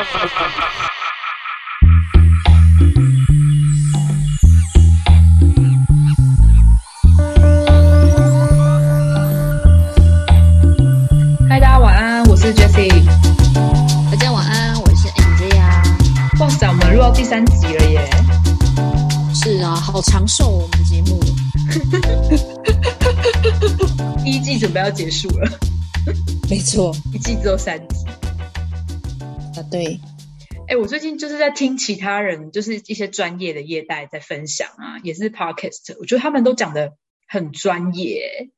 嗨，大家晚安，我是 Jessie。大家晚安，我是 Andrea。哇塞，我们录到第三集了耶！是啊，好长寿哦我们的节目。第一季准备要结束了，没错，一季只有三集。啊对，哎，我最近就是在听其他人，就是一些专业的业代在分享啊，也是 podcast，我觉得他们都讲的很专业。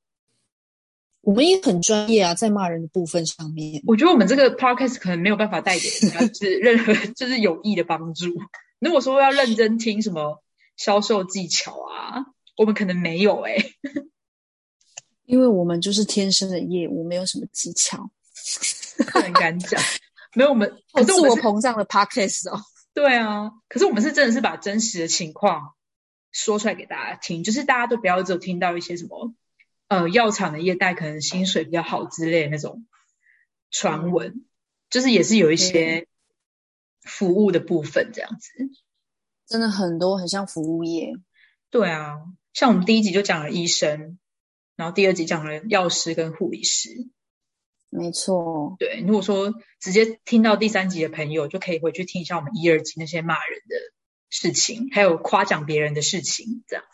我们也很专业啊，在骂人的部分上面。我觉得我们这个 podcast 可能没有办法带给人家 就是任何就是有益的帮助。如果说要认真听什么销售技巧啊，我们可能没有哎、因为我们就是天生的业务，没有什么技巧，很敢讲。没有我们，可是我膨胀的 podcast 哦。对啊，可是我们是真的是把真实的情况说出来给大家听，就是大家都不要只有听到一些什么呃药厂的业代可能薪水比较好之类的那种传闻，就是也是有一些服务的部分这样子。真的很多很像服务业，对啊，像我们第一集就讲了医生，然后第二集讲了药师跟护理师。没错。对，如果说直接听到第三集的朋友，就可以回去听一下我们一二集那些骂人的事情，还有夸奖别人的事情，这样。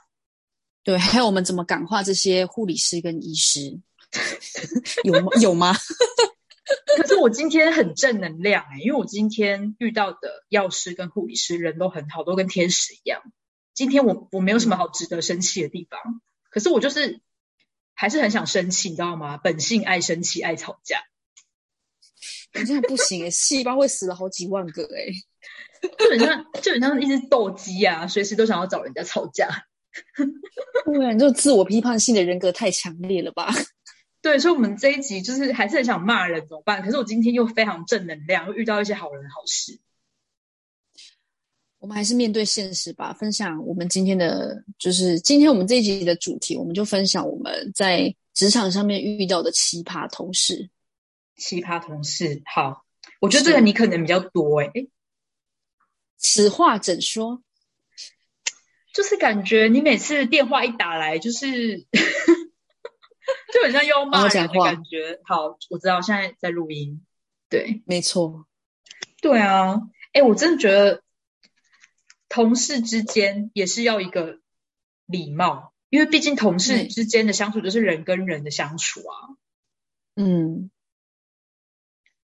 对，还有我们怎么感化这些护理师跟医师，有吗？有吗？可是我今天很正能量哎、因为我今天遇到的药师跟护理师人都很好，都跟天使一样。今天我我没有什么好值得生气的地方，可是我就是还是很想生气，你知道吗？本性爱生气，爱吵架。你这样不行诶，细胞会死了好几万个诶。就很像，就很像一只斗鸡啊，随时都想要找人家吵架。对啊，你这自我批判性的人格太强烈了吧？对，所以我们这一集就是还是很想骂人，怎么办？可是我今天又非常正能量，又遇到一些好人好事。我们还是面对现实吧，分享我们今天的，就是今天我们这一集的主题，我们就分享我们在职场上面遇到的奇葩同事。奇葩同事，好，我觉得这个你可能比较多诶、此话怎说？就是感觉你每次电话一打来，就是 就很像又要骂讲话感觉。好，我知道现在在录音。对，没错，对啊，哎，我真的觉得同事之间也是要一个礼貌，因为毕竟同事之间的相处就是人跟人的相处啊。嗯，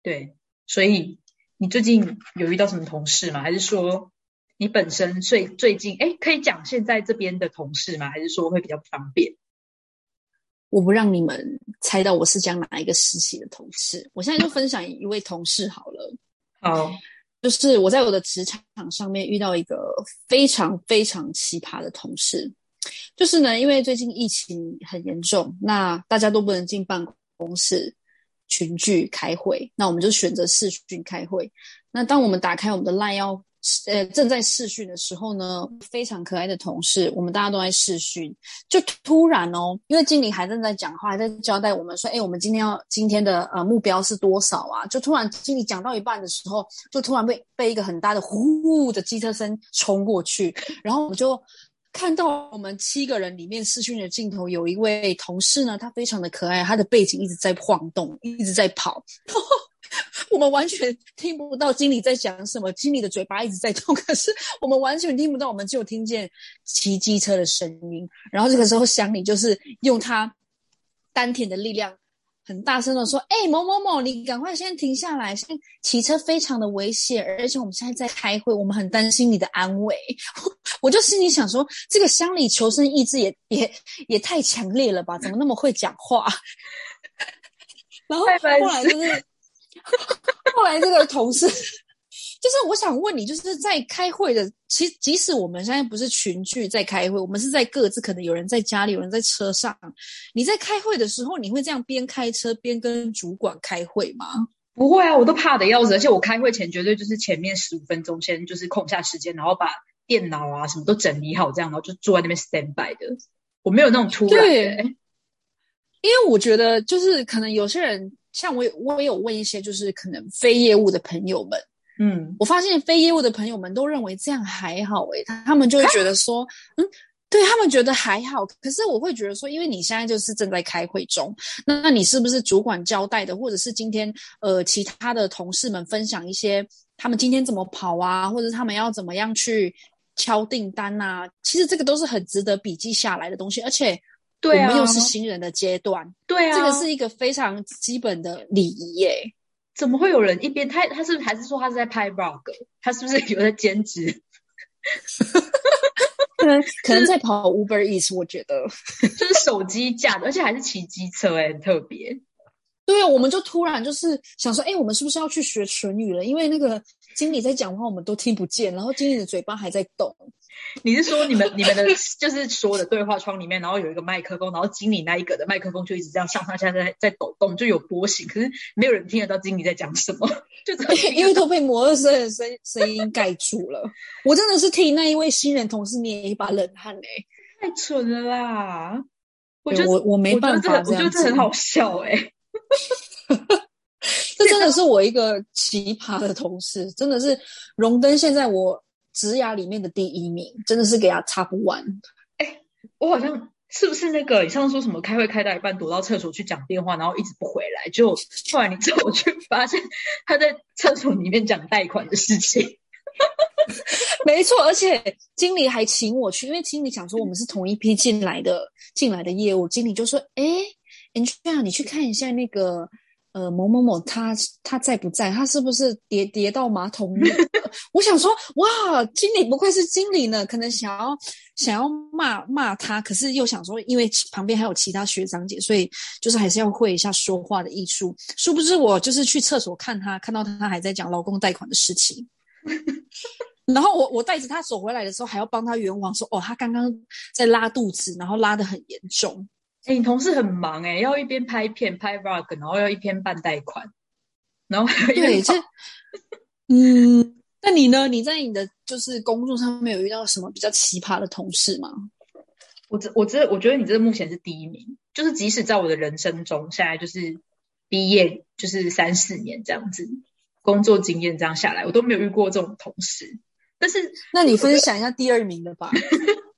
对，所以你最近有遇到什么同事吗？还是说你本身最最近哎，可以讲现在这边的同事吗？还是说会比较不方便？我不让你们猜到我是讲哪一个实习的同事。我现在就分享一位同事好了。好，就是我在我的职场上面遇到一个非常非常奇葩的同事，就是呢，因为最近疫情很严重，那大家都不能进办公室群聚开会，那我们就选择视讯开会。那当我们打开我们的 LINE 要呃正在试训的时候呢，非常可爱的同事，我们大家都在试训，就突然哦，因为经理还正在讲话，还在交代我们说，哎，我们今天要今天的呃目标是多少啊？就突然经理讲到一半的时候，就突然被被一个很大的呼的机车声冲过去，然后我就看到我们七个人里面视讯的镜头有一位同事呢，他非常的可爱，他的背景一直在晃动，一直在跑。我们完全听不到经理在讲什么，经理的嘴巴一直在动，可是我们完全听不到，我们就听见骑机车的声音。然后这个时候，乡里就是用他丹田的力量，很大声的说：“哎、某某某，你赶快先停下来，先骑车非常的危险，而且我们现在在开会，我们很担心你的安危。” 我就心里想说，这个乡里求生意志也也也太强烈了吧？怎么那么会讲话？然后后来就是。后来这个同事，就是我想问你，就是在开会的，其实即使我们现在不是群聚在开会，我们是在各自，可能有人在家里，有人在车上。你在开会的时候，你会这样边开车边跟主管开会吗？不会啊，我都怕的要死，而且我开会前绝对就是前面十五分钟先就是空下时间，然后把电脑啊什么都整理好，这样然后就坐在那边 stand by 的。我没有那种突然的、对因为我觉得，就是可能有些人，像我有，我也有问一些，就是可能非业务的朋友们，嗯，我发现非业务的朋友们都认为这样还好诶、他他们就会觉得说，嗯，对他们觉得还好。可是我会觉得说，因为你现在就是正在开会中，那那你是不是主管交代的，或者是今天呃其他的同事们分享一些他们今天怎么跑啊，或者他们要怎么样去敲订单啊？其实这个都是很值得笔记下来的东西，而且我对啊们又是新人的阶段，对啊，这个是一个非常基本的礼仪耶。怎么会有人一边他他是不是还是说他是在拍 vlog？他是不是有在兼职？可 能可能在跑 Uber Eats，我觉得。就是手机架的，而且还是骑机车、欸，很特别。对啊，我们就突然就是想说，哎，我们是不是要去学唇语了？因为那个经理在讲话，我们都听不见，然后经理的嘴巴还在动。你是说你们你们的就是所有的对话窗里面，然后有一个麦克风，然后经理那一个的麦克风就一直这样上上下下在在抖动，就有波形，可是没有人听得到经理在讲什么，就因为都被摩托车的声声音盖住了。我真的是替那一位新人同事捏一把冷汗哎、太蠢了啦！我对觉得我我没办法我觉得这很好笑哎、这真的是我一个奇葩的同事，真的是荣登现在我职涯里面的第一名，真的是给他插不完。我好像是不是那个你上次说什么开会开到一半躲到厕所去讲电话，然后一直不回来，就后来你之后去发现他在厕所里面讲贷款的事情。没错，而且经理还请我去，因为经理想说我们是同一批进来的进来的业务，经理就说：“哎 a n g e l a 你去看一下那个呃某某某他他在不在？他是不是跌跌到马桶里？” 我想说，哇，经理不愧是经理呢，可能想要想要骂骂他，可是又想说，因为旁边还有其他学长姐，所以就是还是要会一下说话的艺术。殊不知我就是去厕所看他，看到他还在讲老公贷款的事情。然后我我带着他走回来的时候，还要帮他圆谎说，哦，他刚刚在拉肚子，然后拉得很严重。哎、你同事很忙哎、要一边拍片拍 vlog，然后要一边办贷款，然后还要一边对，这，嗯，那你呢？你在你的就是工作上面有遇到什么比较奇葩的同事吗？我这我这我觉得你这目前是第一名，就是即使在我的人生中，现在就是毕业就是三四年这样子，工作经验这样下来，我都没有遇过这种同事。但是那你分享一下第二名的吧。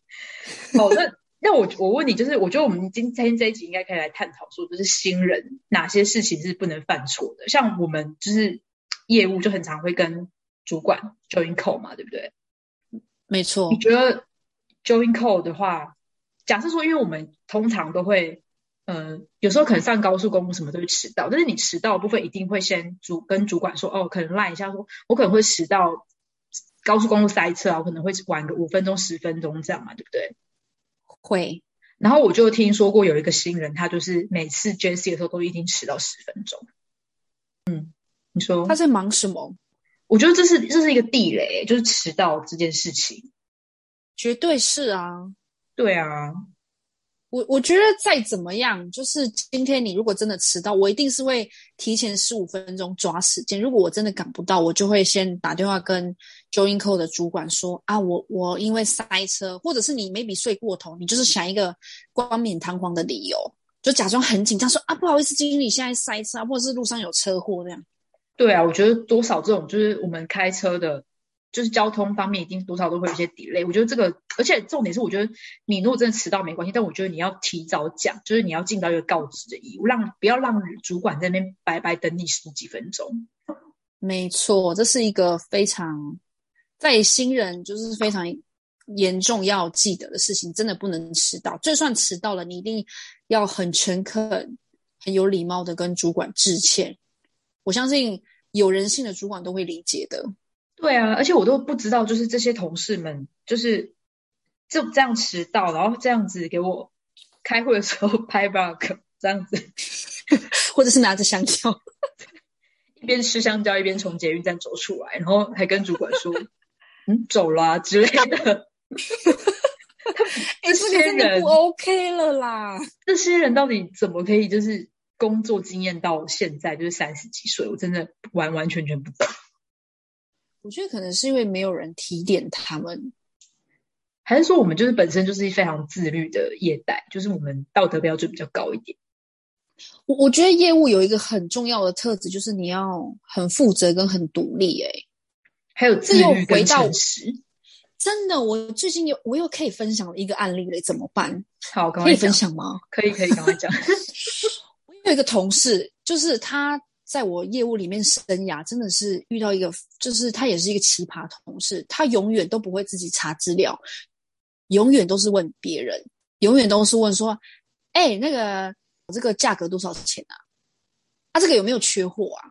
哦，那那我我问你，就是我觉得我们今天这一集应该可以来探讨说，就是新人哪些事情是不能犯错的。像我们就是业务就很常会跟主管 join call 嘛，对不对？没错你，觉得 join call 的话，假设说，因为我们通常都会，呃，有时候可能上高速公路什么都会迟到，但是你迟到的部分一定会先主跟主管说，哦，可能赖一下说，我可能会迟到高速公路塞车啊，我可能会晚个五分钟十分钟这样嘛，对不对？会。然后我就听说过有一个新人，他就是每次 JC 的时候都一定迟到十分钟。嗯，你说他在忙什么？我觉得这是这是一个地雷，就是迟到这件事情。绝对是啊。对啊，我我觉得再怎么样，就是今天你如果真的迟到，我一定是会提前十五分钟抓时间。如果我真的赶不到，我就会先打电话跟 j o i n c o 的主管说啊，我我因为塞车，或者是你 maybe 睡过头，你就是想一个冠冕堂皇的理由，就假装很紧张说啊，不好意思，经理现在塞车，或者是路上有车祸这样。对啊，我觉得多少这种就是我们开车的，就是交通方面一定多少都会有一些 delay。我觉得这个，而且重点是，我觉得你如果真的迟到没关系，但我觉得你要提早讲，就是你要尽到一个告知的义务，让不要让主管在那边白白等你十几分钟。没错，这是一个非常在新人就是非常严重要记得的事情，真的不能迟到。就算迟到了，你一定要很诚恳、很有礼貌的跟主管致歉。我相信有人性的主管都会理解的。对啊，而且我都不知道，就是这些同事们就是就这样迟到，然后这样子给我开会的时候拍 bug 这样子，或者是拿着香蕉，一边吃香蕉一边从捷运站走出来，然后还跟主管说：“嗯，走啦、之类的。”哎、这个真的不 OK 了啦。这些人到底怎么可以就是工作经验到现在就是三十几岁？我真的完完全全不懂。我觉得可能是因为没有人提点他们。还是说我们就是本身就是非常自律的业代，就是我们道德标准比较高一点。我我觉得业务有一个很重要的特质，就是你要很负责跟很独立、欸。还有自律跟回到诚实。真的，我最近有我又可以分享一个案例了，怎么办？好，赶可以分。享吗？可以，可以，赶快讲。我有一个同事，就是他在我业务里面生涯，真的是遇到一个，就是他也是一个奇葩同事，他永远都不会自己查资料，永远都是问别人，永远都是问说，哎，那个我这个价格多少钱啊？啊，这个有没有缺货啊？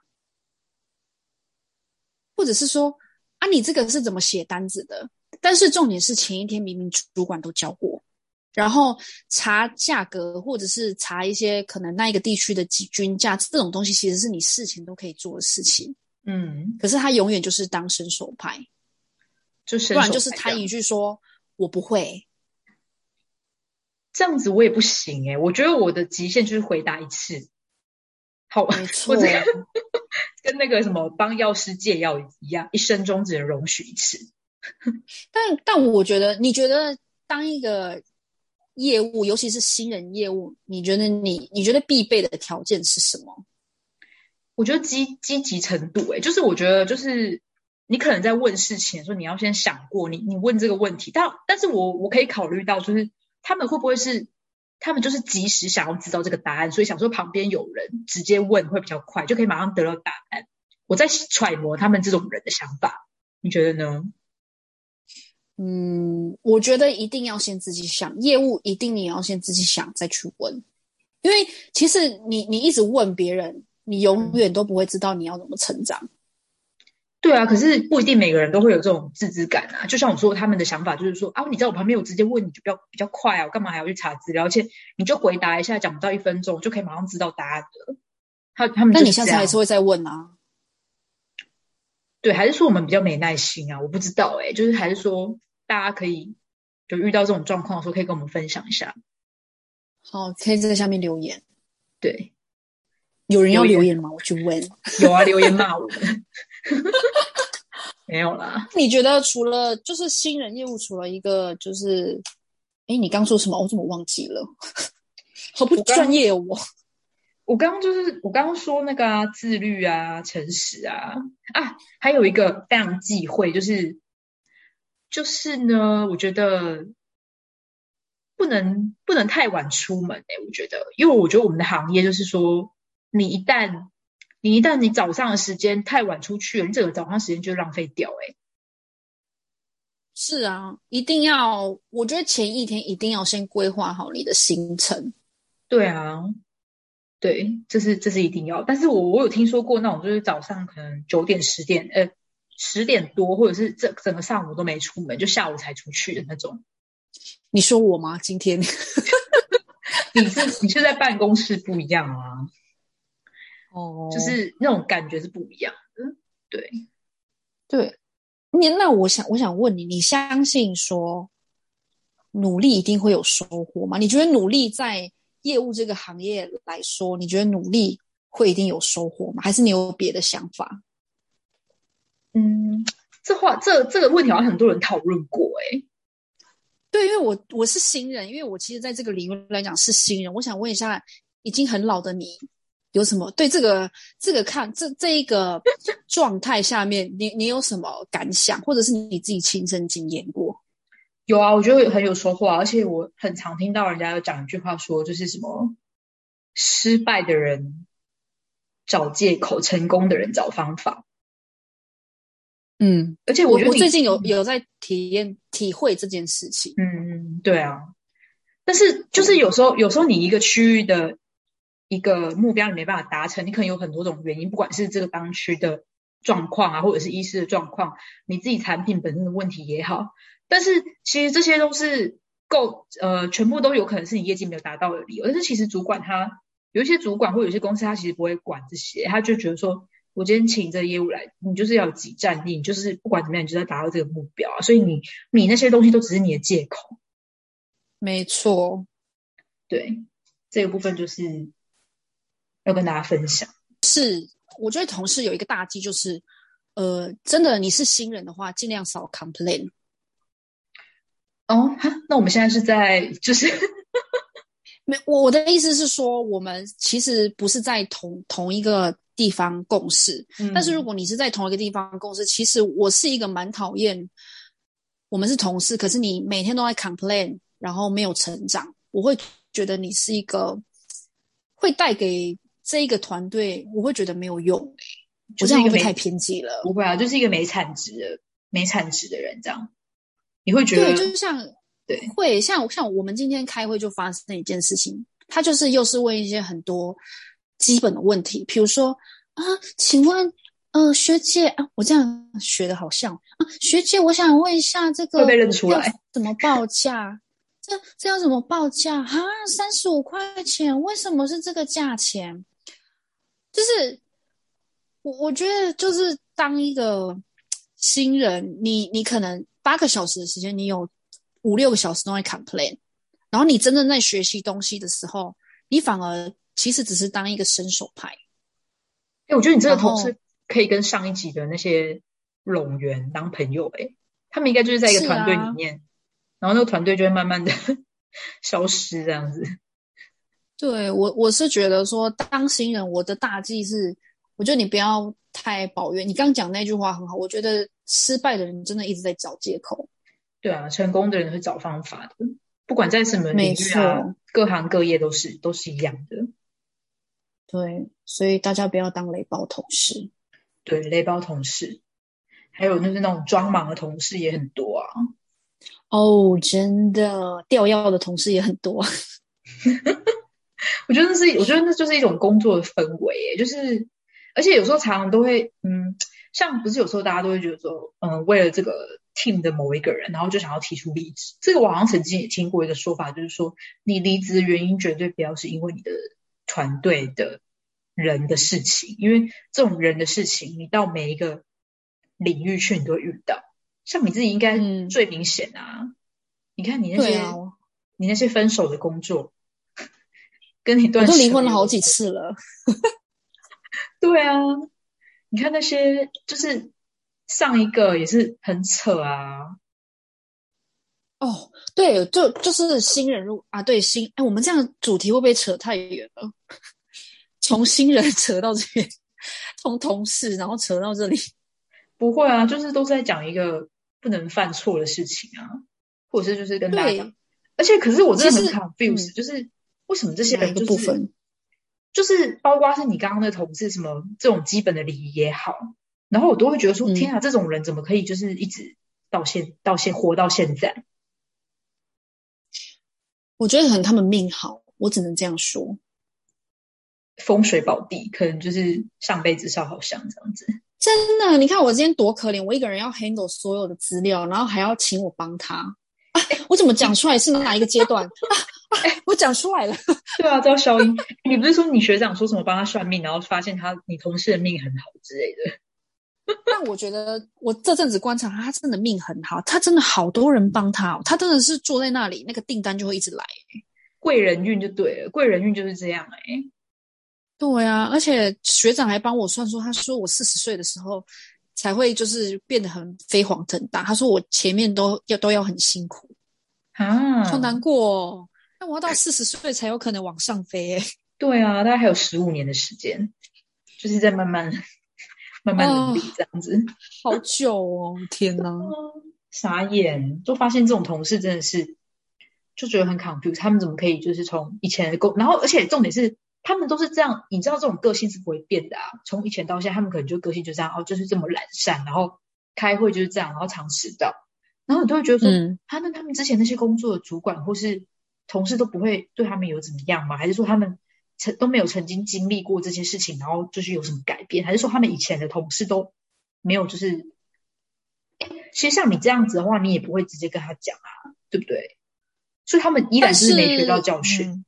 或者是说，啊，你这个是怎么写单子的？但是重点是前一天明明主管都教过，然后查价格或者是查一些可能那一个地区的几均价这种东西，其实是你事前都可以做的事情。嗯，可是他永远就是当伸手派，就是不然就是他一句说我不会，这样子我也不行哎、我觉得我的极限就是回答一次。好，没错我这个 跟那个什么帮药师借药一样，一生中只能容许一次。但但我觉得，你觉得当一个业务，尤其是新人业务，你觉得你你觉得必备的条件是什么？我觉得积积极程度、欸，就是我觉得就是你可能在问事情的时候，你要先想过你你问这个问题，但但是我我可以考虑到，就是他们会不会是他们就是及时想要知道这个答案，所以想说旁边有人直接问会比较快，就可以马上得到答案。我在揣摩他们这种人的想法，你觉得呢？嗯，我觉得一定要先自己想，业务一定你要先自己想再去问，因为其实你你一直问别人，你永远都不会知道你要怎么成长。对啊，可是不一定每个人都会有这种自知感啊。就像我说，他们的想法就是说啊，你在我旁边，我直接问你就比较比较快啊，我干嘛还要去查资料？而且你就回答一下，讲不到一分钟就可以马上知道答案的。他他们那你下次还是会再问啊？对，还是说我们比较没耐心啊？我不知道哎、就是还是说大家可以就遇到这种状况的时候，可以跟我们分享一下。好，可以在下面留言。对，有人要留言吗？我去问。有啊，留言骂我们，没有啦。你觉得除了就是新人业务，除了一个就是，哎，你刚说什么？我怎么忘记了？好不专业哦，我。我刚刚就是我刚刚说那个啊，自律啊，诚实啊。啊，还有一个非常忌讳，就是就是呢，我觉得不能不能太晚出门哎、我觉得，因为我觉得我们的行业就是说，你一旦你一旦你早上的时间太晚出去了，你整个早上时间就浪费掉哎、是啊，一定要，我觉得前一天一定要先规划好你的行程。对啊，对，这是这是一定要。但是我我有听说过那种，就是早上可能九点十点，呃，十点多，或者是这整个上午都没出门，就下午才出去的那种。你说我吗？今天 你是你是在办公室不一样啊，哦就是那种感觉是不一样的。对，对你，那我想我想问你，你相信说努力一定会有收获吗？你觉得努力在业务这个行业来说，你觉得努力会一定有收获吗？还是你有别的想法？嗯，这话这这个问题好像很多人讨论过、欸，对，因为我我是新人，因为我其实在这个领域来讲是新人，我想问一下，已经很老的你有什么对这个这个看这这一个状态下面，你你有什么感想，或者是你自己亲身经验过？有啊，我觉得很有收获啊，而且我很常听到人家有讲一句话说，就是什么失败的人找借口，成功的人找方法。嗯，而且觉得最近有有在体验体会这件事情。嗯，对啊。但是就是有时候，有时候你一个区域的一个目标你没办法达成，你可能有很多种原因，不管是这个当区的状况啊，或者是医师的状况，你自己产品本身的问题也好。但是其实这些都是够呃，全部都有可能是你业绩没有达到的理由。但是其实主管他有一些主管或有些公司，他其实不会管这些，他就觉得说，我今天请这个业务来，你就是要有己战力，你就是不管怎么样，你就是要达到这个目标啊。所以你你那些东西都只是你的借口。没错，对，这个部分就是要跟大家分享。是我觉得同事有一个大忌就是，呃，真的你是新人的话，尽量少 complain。哦，哈那我们现在是在就是 没，我我的意思是说，我们其实不是在同同一个地方共事。嗯但是如果你是在同一个地方共事，其实我是一个蛮讨厌，我们是同事，可是你每天都在 complain，然后没有成长，我会觉得你是一个会带给这一个团队，我会觉得没有用、欸。我这样会不会太偏激了？不会啊，就是一个没产值的没产值的人这样，你会觉得对，就像对会像像我们今天开会就发生一件事情，他就是又是问一些很多基本的问题，比如说啊，请问呃学姐啊，我这样学的好像啊，学姐，我想问一下这个会被认出来怎么报价？这这要怎么报价啊？三十五块钱，为什么是这个价钱？就是我我觉得就是当一个新人，你你可能八个小时的时间，你有五六个小时都在 complain，然后你真正在学习东西的时候，你反而其实只是当一个伸手派。哎，我觉得你这个同事可以跟上一集的那些拢员当朋友哎，他们应该就是在一个是团队里啊面，然后那个团队就会慢慢的 消失这样子。对我我是觉得说，当新人，我的大忌是，我觉得你不要太抱怨。你刚讲那句话很好，我觉得失败的人真的一直在找借口。对啊，成功的人会找方法的，不管在什么领没域啊错，各行各业都是都是一样的。对，所以大家不要当雷包同事。对，雷包同事，还有就是那种装忙的同事也很多啊。哦，真的，掉药的同事也很多。我觉得那是，我觉得那就是一种工作的氛围耶，就是，而且有时候常常都会，嗯，像不是有时候大家都会觉得说，嗯，为了这个 team 的某一个人，然后就想要提出离职。这个我好像曾经也听过一个说法，就是说，你离职的原因绝对不要是因为你的团队的人的事情，因为这种人的事情，你到每一个领域去，你都会遇到。像你自己应该嗯最明显啊，你看你那些、啊，你那些分手的工作，跟你断我都离婚了好几次了。对啊，你看那些就是上一个也是很扯啊，哦，对，就就是新人入啊，对新，哎，我们这样主题会不会扯太远了？从新人扯到这边，从同事然后扯到这里，不会啊，就是都是在讲一个不能犯错的事情啊，或者是就是跟大家，而且可是我真的很 confused，、嗯就是为什么这些人就是部分？就是包括是你刚刚的同事什么这种基本的礼仪也好，然后我都会觉得说，嗯天啊，这种人怎么可以就是一直到现到现活到现在？我觉得可能他们命好，我只能这样说。风水宝地，可能就是上辈子烧好香这样子。真的，你看我今天多可怜，我一个人要 handle 所有的资料，然后还要请我帮他。啊，我怎么讲出来是哪一个阶段？啊 啊，我讲出来了。对啊，叫消音。你不是说你学长说什么帮他算命，然后发现他你同事的命很好之类的？但我觉得我这阵子观察他，他真的命很好，他真的好多人帮他、哦，他真的是坐在那里，那个订单就会一直来。贵人运就对了，贵人运就是这样哎、对啊，而且学长还帮我算说，他说我四十岁的时候才会就是变得很飞黄腾达，他说我前面都要都要很辛苦，啊，好难过哦。那我要到四十岁才有可能往上飞诶。对啊，大概还有十五年的时间，就是在慢慢慢慢努力这样子。好久哦，天哪！傻眼，就发现这种同事真的是，就觉得很 confused，他们怎么可以就是从以前的工，然后而且重点是他们都是这样，你知道这种个性是不会变的啊，从以前到现在，他们可能就个性就这样，哦，就是这么懒散，然后开会就是这样，然后常迟到，然后你都会觉得说，嗯他、那他们之前那些工作的主管或是同事都不会对他们有怎么样吗？还是说他们曾都没有曾经经历过这些事情，然后就是有什么改变？还是说他们以前的同事都没有就是？其实像你这样子的话，你也不会直接跟他讲啊，对不对？所以他们依然就是没学到教训。嗯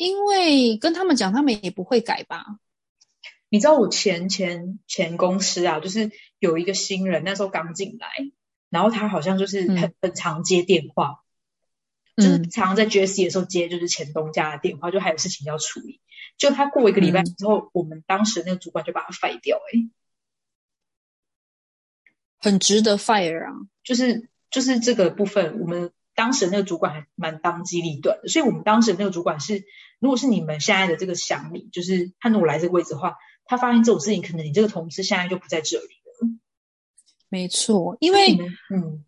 因为跟他们讲，他们也不会改吧？你知道我前前前公司啊，就是有一个新人，那时候刚进来，然后他好像就是很、嗯很常接电话，就是嗯常常在 JSC 的时候接就是前东家的电话，就还有事情要处理。就他过一个礼拜嗯之后，我们当时那个主管就把他 fire 掉、欸，哎，很值得 fire 啊！就是就是这个部分，我们当时那个主管还蛮当机立断的，所以我们当时那个主管是，如果是你们现在的这个想你，就是他如果来这个位置的话，他发现这种事情，可能你这个同事现在就不在这里了。没错，因为嗯，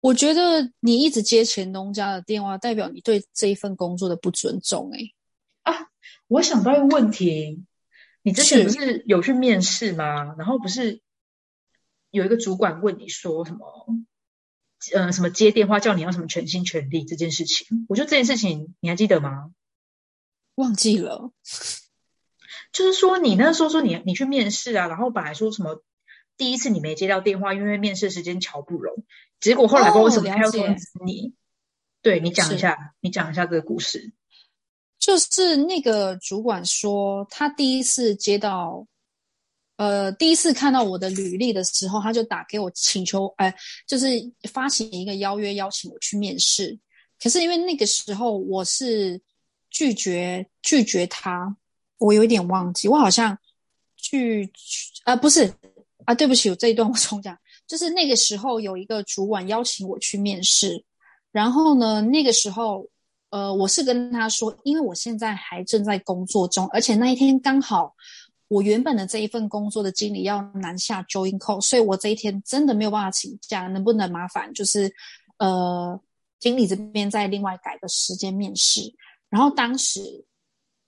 我觉得你一直接前东家的电话，代表你对这一份工作的不尊重。哎，啊，我想到一个问题，你之前不是有去面试吗？然后不是有一个主管问你说什么？呃，什么接电话叫你要什么全心全力这件事情，我觉得这件事情你还记得吗？忘记了。就是说你那时候说你你去面试啊，然后本来说什么第一次你没接到电话，因为面试时间瞧不容，结果后来为什么还要通知你？对你讲一下，你讲一下这个故事。就是那个主管说，他第一次接到。呃，第一次看到我的履历的时候，他就打给我请求，哎，就是发起一个邀约，邀请我去面试。可是因为那个时候我是拒绝拒绝他，我有一点忘记，我好像拒啊不是啊，对不起，我这一段我重讲，就是那个时候有一个主管邀请我去面试，然后呢，那个时候呃，我是跟他说，因为我现在还正在工作中，而且那一天刚好。我原本的这一份工作的经理要南下 join call，所以我这一天真的没有办法请假，能不能麻烦就是，呃，经理这边再另外改个时间面试。然后当时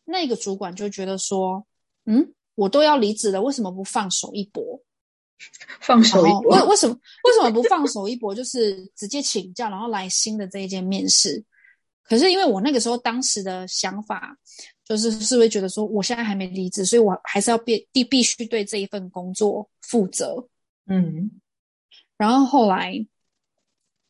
那个主管就觉得说，嗯，我都要离职了，为什么不放手一搏？放手一搏？为为什么为什么不放手一搏？就是直接请假，然后来新的这一间面试。可是因为我那个时候当时的想法。就是是会觉得说，我现在还没离职，所以我还是要必必必须对这一份工作负责。嗯，然后后来，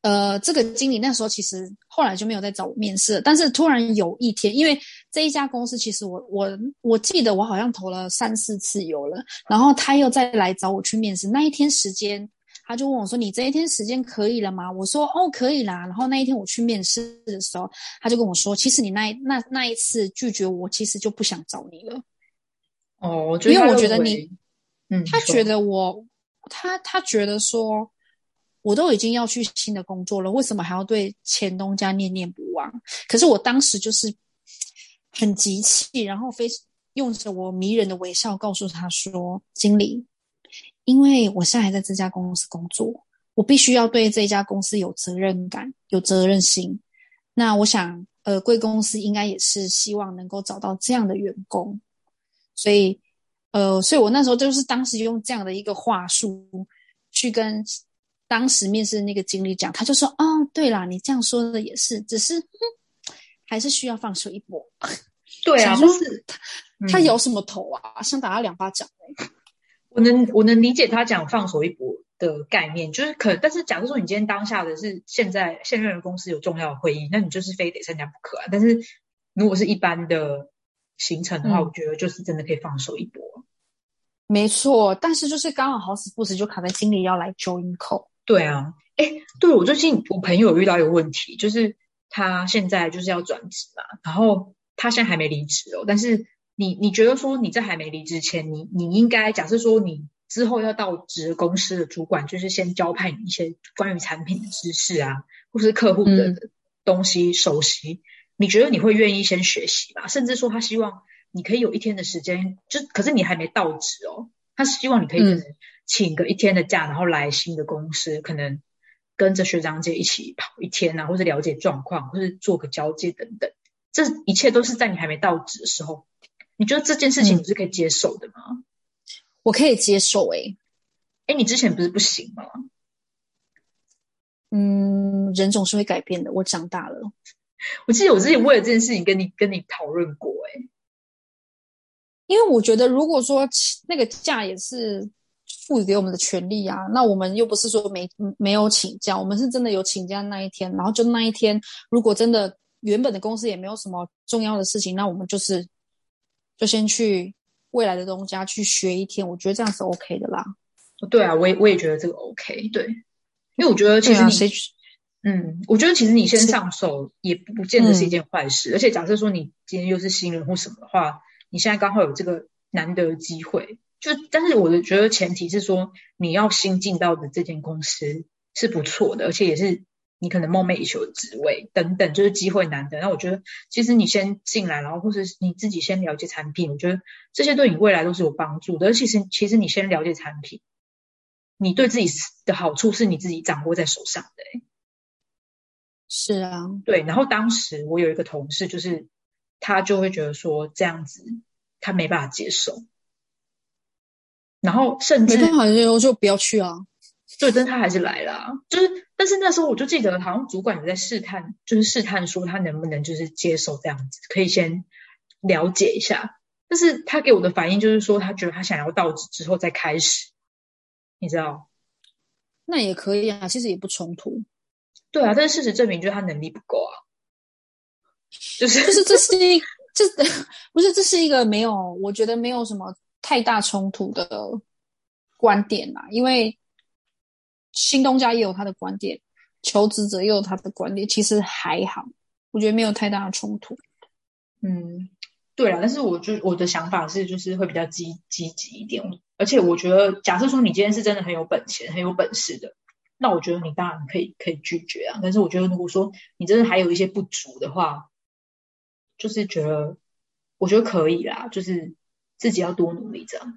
呃，这个经理那时候其实后来就没有再找我面试，但是突然有一天，因为这一家公司其实我我我记得我好像投了三四次有了，然后他又再来找我去面试，那一天时间。他就问我说：“你这一天时间可以了吗？”我说：“哦，可以啦。”然后那一天我去面试的时候，他就跟我说：“其实你那那那一次拒绝我，其实就不想找你了。”哦，因为我觉得你，嗯，他觉得我，他他觉得说，我都已经要去新的工作了，为什么还要对前东家念念不忘？可是我当时就是很急气，然后非用着我迷人的微笑告诉他说：“经理。”因为我现在还在这家公司工作，我必须要对这家公司有责任感、有责任心。那我想，呃，贵公司应该也是希望能够找到这样的员工，所以，呃，所以我那时候就是当时用这样的一个话术去跟当时面试那个经理讲，他就说：“哦，对啦，你这样说的也是，只是还是需要放手一搏。”对啊，就是他他摇什么头啊？想打他两巴掌哎！我能我能理解他讲放手一搏的概念，就是可，但是假如说你今天当下的是现在现任的公司有重要的会议，那你就是非得参加不可啊。但是如果是一般的行程的话，我觉得就是真的可以放手一搏。没错，但是就是刚好好死不死就卡在经理要来 join call。对啊，哎，对我最近我朋友遇到一个问题，就是他现在就是要转职嘛，然后他现在还没离职哦，但是。你你觉得说你在还没离职前，你你应该假设说你之后要到职公司的主管，就是先交派你一些关于产品的知识啊，或是客户的东西熟悉。你觉得你会愿意先学习吧？甚至说他希望你可以有一天的时间，就可是你还没到职哦，他希望你可以请个一天的假，然后来新的公司，可能跟着学长姐一起跑一天啊，或者了解状况，或者做个交接等等。这一切都是在你还没到职的时候。你觉得这件事情你是可以接受的吗？我可以接受诶，哎，你之前不是不行吗？嗯，人总是会改变的。我长大了，我记得我之前为了这件事情跟你跟你讨论过诶，因为我觉得如果说那个假也是赋予给我们的权利啊，那我们又不是说没没有请假，我们是真的有请假那一天，然后就那一天，如果真的原本的公司也没有什么重要的事情，那我们就是。就先去未来的东家去学一天，我觉得这样是 OK 的啦。对啊，我也我也觉得这个 OK。对，因为我觉得其实你，嗯，我觉得其实你先上手也不见得是一件坏事。而且假设说你今天又是新人或什么的话，你现在刚好有这个难得的机会，就但是我的觉得前提是说你要新进到的这间公司是不错的，而且也是你可能梦寐以求的职位等等，就是机会难得。那我觉得，其实你先进来，然后或是你自己先了解产品，我觉得这些对你未来都是有帮助的。而其实，其实你先了解产品，你对自己的好处是你自己掌握在手上的。是啊，对。然后当时我有一个同事，就是他就会觉得说这样子他没办法接受，然后甚至没办法就就不要去啊。对，但他还是来了，就是，但是那时候我就记得，好像主管也在试探，就是试探说他能不能就是接受这样子，可以先了解一下。但是他给我的反应就是说，他觉得他想要到职之后再开始，你知道？那也可以啊，其实也不冲突。对啊，但是事实证明，就是他能力不够啊。就是就是这是一这 不是这是一个没有，我觉得没有什么太大冲突的观点啦，因为。新东家也有他的观点，求职者也有他的观点，其实还好，我觉得没有太大的冲突。嗯，对啊，但是我就我的想法是，就是会比较积积极一点，而且我觉得，假设说你今天是真的很有本钱、很有本事的，那我觉得你当然可以可以拒绝啊。但是我觉得，如果说你真的还有一些不足的话，就是觉得我觉得可以啦，就是自己要多努力这样。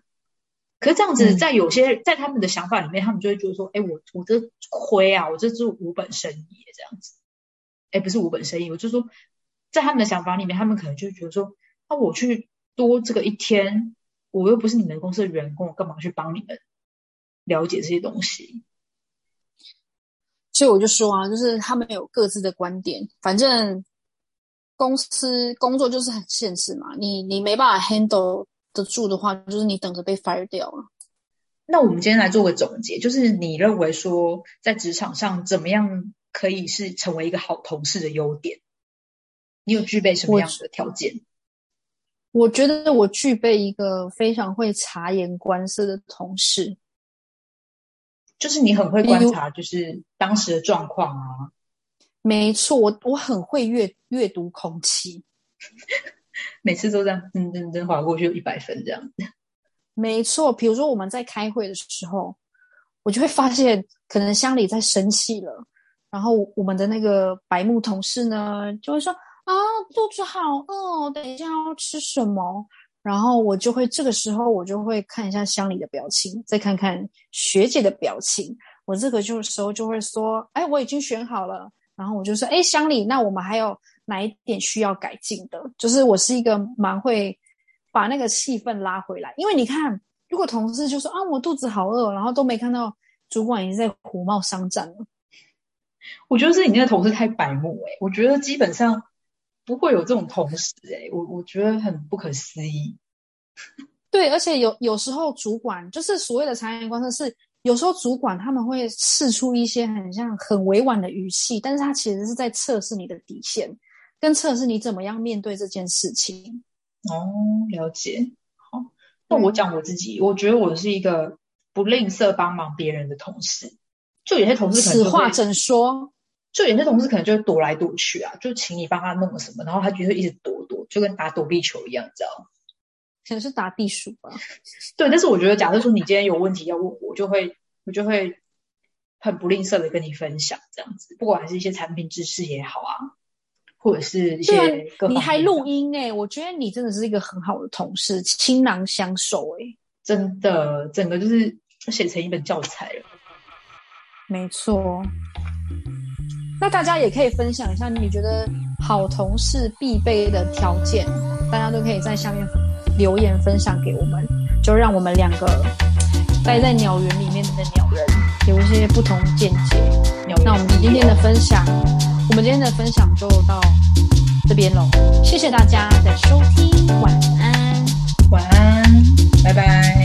可是这样子，在有些在他们的想法里面，他们就会觉得说：“哎，我我这亏啊，我这是无本生意这样子。”哎，不是无本生意，我就说，在他们的想法里面，他们可能就觉得说：“那我去多这个一天，我又不是你们公司的员工，我干嘛去帮你们了解这些东西？”所以我就说啊，就是他们有各自的观点，反正公司工作就是很现实嘛，你你没办法 handle。得住的话，就是你等着被 fire 掉了。那我们今天来做个总结，就是你认为说在职场上怎么样可以是成为一个好同事的优点？你有具备什么样的条件？我觉得我具备一个非常会察言观色的同事，就是你很会观察，就是当时的状况啊。没错，我我很会阅阅读空气。每次都这样，噔噔噔划过去，有一百分这样子。没错，比如说我们在开会的时候，我就会发现，可能乡里在生气了，然后我们的那个白木同事呢，就会说：“啊，肚子好饿，等一下要吃什么？”然后我就会这个时候，我就会看一下乡里的表情，再看看学姐的表情。我这个就时候就会说：“哎，我已经选好了。”然后我就说：“哎，乡里，那我们还有。”哪一点需要改进的？就是我是一个蛮会把那个气氛拉回来，因为你看，如果同事就说啊，我肚子好饿，然后都没看到主管已经在火冒三丈了。我觉得是你那个同事太白目哎，我觉得基本上不会有这种同事哎，我我觉得很不可思议。对，而且有有时候主管就是所谓的察言观色是。有时候主管他们会试出一些很像很委婉的语气，但是他其实是在测试你的底线。跟测试你怎么样面对这件事情哦，了解。好，那我讲我自己，我觉得我是一个不吝啬帮忙别人的同事。就有些同事可能此话怎说？就有些同事可能就会躲来躲去啊，就请你帮他弄什么，然后他就会一直躲躲，就跟打躲避球一样，知道可能是打地鼠吧。对，但是我觉得，假设说你今天有问题要问我，我就会我就会很不吝啬的跟你分享这样子，不管是一些产品知识也好啊。或者是一些，你还录音哎，我觉得你真的是一个很好的同事，倾囊相授哎，真的，整个就是写成一本教材了。没错，那大家也可以分享一下，你觉得好同事必备的条件，大家都可以在下面留言分享给我们，就让我们两个待在鸟园里面的鸟人有一些不同见解。那我们今天的分享。我们今天的分享就到这边喽谢谢大家的收听晚安。晚安拜拜。